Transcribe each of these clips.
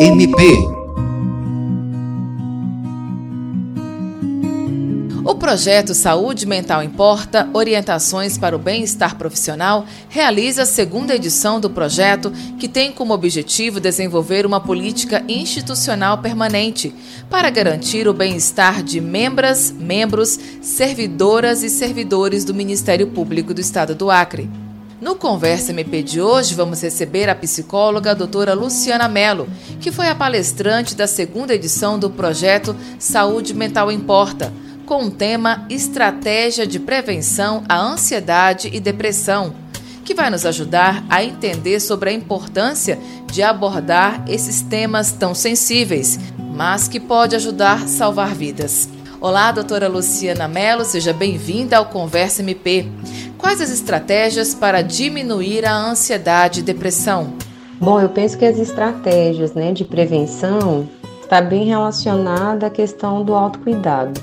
MP. O projeto Saúde Mental Importa Orientações para o Bem-Estar Profissional realiza a segunda edição do projeto, que tem como objetivo desenvolver uma política institucional permanente para garantir o bem-estar de membras, membros, servidoras e servidores do Ministério Público do Estado do Acre. No Conversa MP de hoje, vamos receber a psicóloga a doutora Luciana Mello, que foi a palestrante da segunda edição do projeto Saúde Mental Importa com o tema Estratégia de Prevenção à Ansiedade e Depressão, que vai nos ajudar a entender sobre a importância de abordar esses temas tão sensíveis, mas que pode ajudar a salvar vidas. Olá, doutora Luciana Mello, seja bem-vinda ao Conversa MP. Quais as estratégias para diminuir a ansiedade e depressão? Bom, eu penso que as estratégias né, de prevenção está bem relacionada à questão do autocuidado.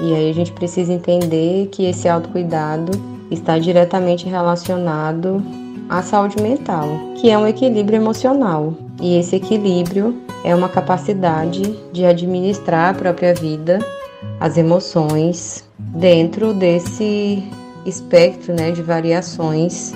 E aí a gente precisa entender que esse autocuidado está diretamente relacionado à saúde mental, que é um equilíbrio emocional. E esse equilíbrio é uma capacidade de administrar a própria vida, as emoções, dentro desse espectro né, de variações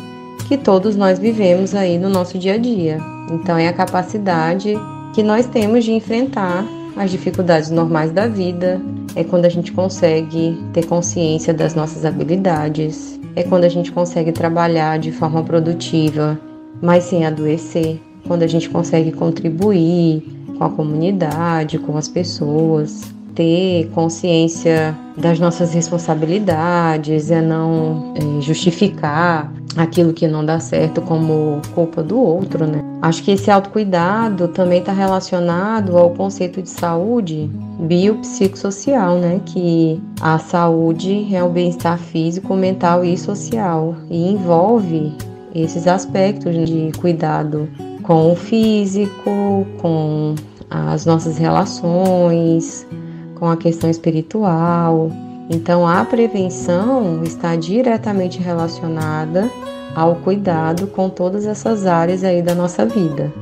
que todos nós vivemos aí no nosso dia a dia. Então, é a capacidade que nós temos de enfrentar as dificuldades normais da vida, é quando a gente consegue ter consciência das nossas habilidades, é quando a gente consegue trabalhar de forma produtiva, mas sem adoecer, quando a gente consegue contribuir com a comunidade, com as pessoas, ter consciência das nossas responsabilidades, é não é, justificar aquilo que não dá certo como culpa do outro, né? Acho que esse autocuidado também está relacionado ao conceito de saúde biopsicossocial, né? Que a saúde é o bem-estar físico, mental e social e envolve esses aspectos de cuidado com o físico, com as nossas relações, com a questão espiritual. Então, a prevenção está diretamente relacionada ao cuidado com todas essas áreas aí da nossa vida.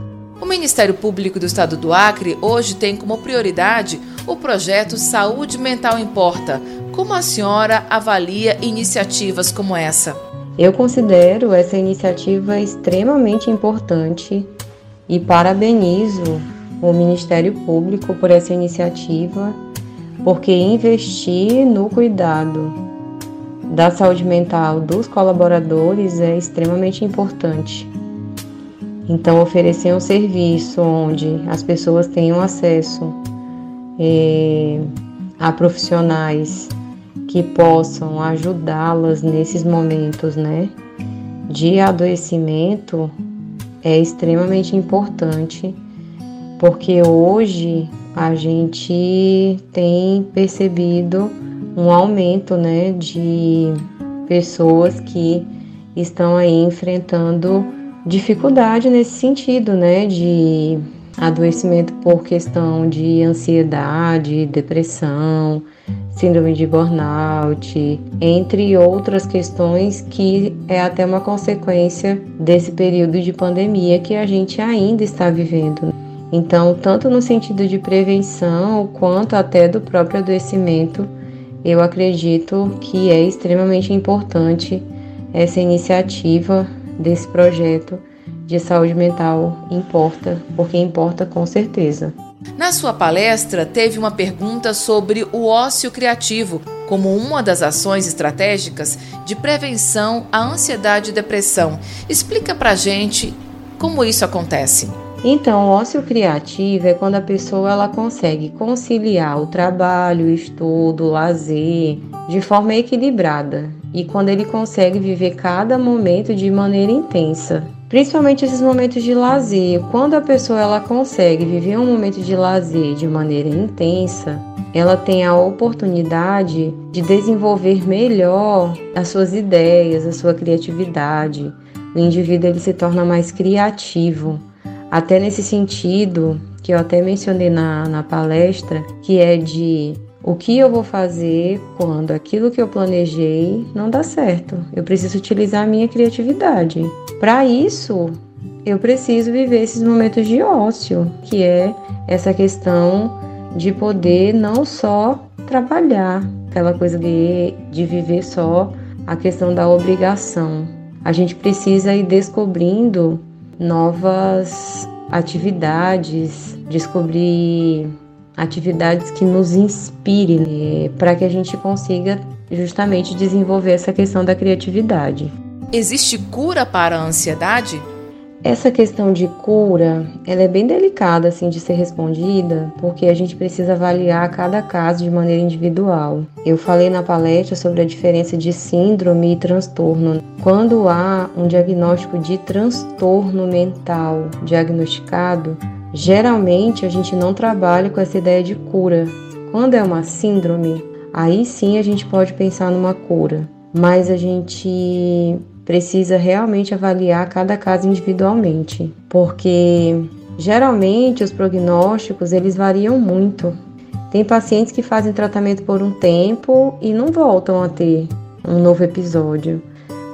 O Ministério Público do Estado do Acre hoje tem como prioridade o projeto Saúde Mental Importa. Como a senhora avalia iniciativas como essa? Eu considero essa iniciativa extremamente importante e parabenizo o Ministério Público por essa iniciativa porque investir no cuidado da saúde mental dos colaboradores é extremamente importante. Então, oferecer um serviço onde as pessoas tenham acesso é, a profissionais que possam ajudá-las nesses momentos, né, de adoecimento é extremamente importante, porque hoje a gente tem percebido um aumento né, de pessoas que estão aí enfrentando dificuldade nesse sentido, né, de adoecimento por questão de ansiedade, depressão, síndrome de burnout, entre outras questões que é até uma consequência desse período de pandemia que a gente ainda está vivendo. Então, tanto no sentido de prevenção quanto até do próprio adoecimento, eu acredito que é extremamente importante essa iniciativa desse projeto de saúde mental importa, porque importa com certeza. Na sua palestra, teve uma pergunta sobre o ócio criativo como uma das ações estratégicas de prevenção à ansiedade e depressão. Explica pra gente como isso acontece. Então, o ócio criativo é quando a pessoa ela consegue conciliar o trabalho, o estudo, o lazer de forma equilibrada e quando ele consegue viver cada momento de maneira intensa. Principalmente esses momentos de lazer, quando a pessoa ela consegue viver um momento de lazer de maneira intensa, ela tem a oportunidade de desenvolver melhor as suas ideias, a sua criatividade. O indivíduo ele se torna mais criativo até nesse sentido, que eu até mencionei na, na palestra, que é de o que eu vou fazer quando aquilo que eu planejei não dá certo. Eu preciso utilizar a minha criatividade. Para isso, eu preciso viver esses momentos de ócio, que é essa questão de poder não só trabalhar, aquela coisa de, de viver só a questão da obrigação. A gente precisa ir descobrindo novas atividades, descobrir atividades que nos inspirem né, para que a gente consiga justamente desenvolver essa questão da criatividade. Existe cura para a ansiedade? Essa questão de cura, ela é bem delicada assim de ser respondida, porque a gente precisa avaliar cada caso de maneira individual. Eu falei na palestra sobre a diferença de síndrome e transtorno. Quando há um diagnóstico de transtorno mental diagnosticado, geralmente a gente não trabalha com essa ideia de cura. Quando é uma síndrome, aí sim a gente pode pensar numa cura, mas a gente precisa realmente avaliar cada caso individualmente, porque geralmente os prognósticos eles variam muito. Tem pacientes que fazem tratamento por um tempo e não voltam a ter um novo episódio.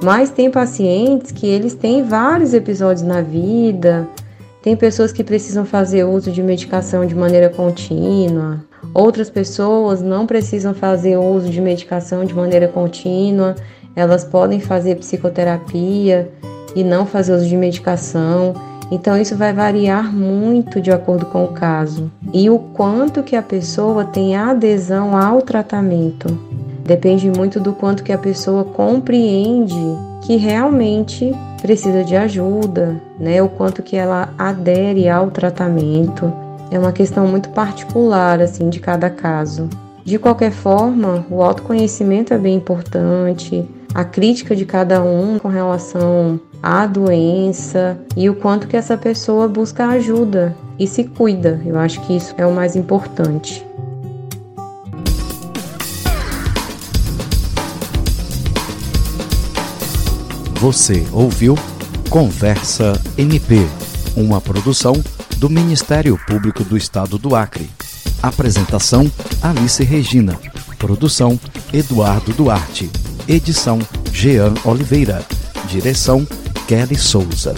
Mas tem pacientes que eles têm vários episódios na vida, tem pessoas que precisam fazer uso de medicação de maneira contínua, outras pessoas não precisam fazer uso de medicação de maneira contínua elas podem fazer psicoterapia e não fazer uso de medicação. Então isso vai variar muito de acordo com o caso e o quanto que a pessoa tem adesão ao tratamento. Depende muito do quanto que a pessoa compreende que realmente precisa de ajuda, né? O quanto que ela adere ao tratamento. É uma questão muito particular assim de cada caso. De qualquer forma, o autoconhecimento é bem importante, a crítica de cada um com relação à doença e o quanto que essa pessoa busca ajuda e se cuida. Eu acho que isso é o mais importante. Você ouviu Conversa MP, uma produção do Ministério Público do Estado do Acre. Apresentação Alice Regina. Produção Eduardo Duarte. Edição Jean Oliveira. Direção Kelly Souza.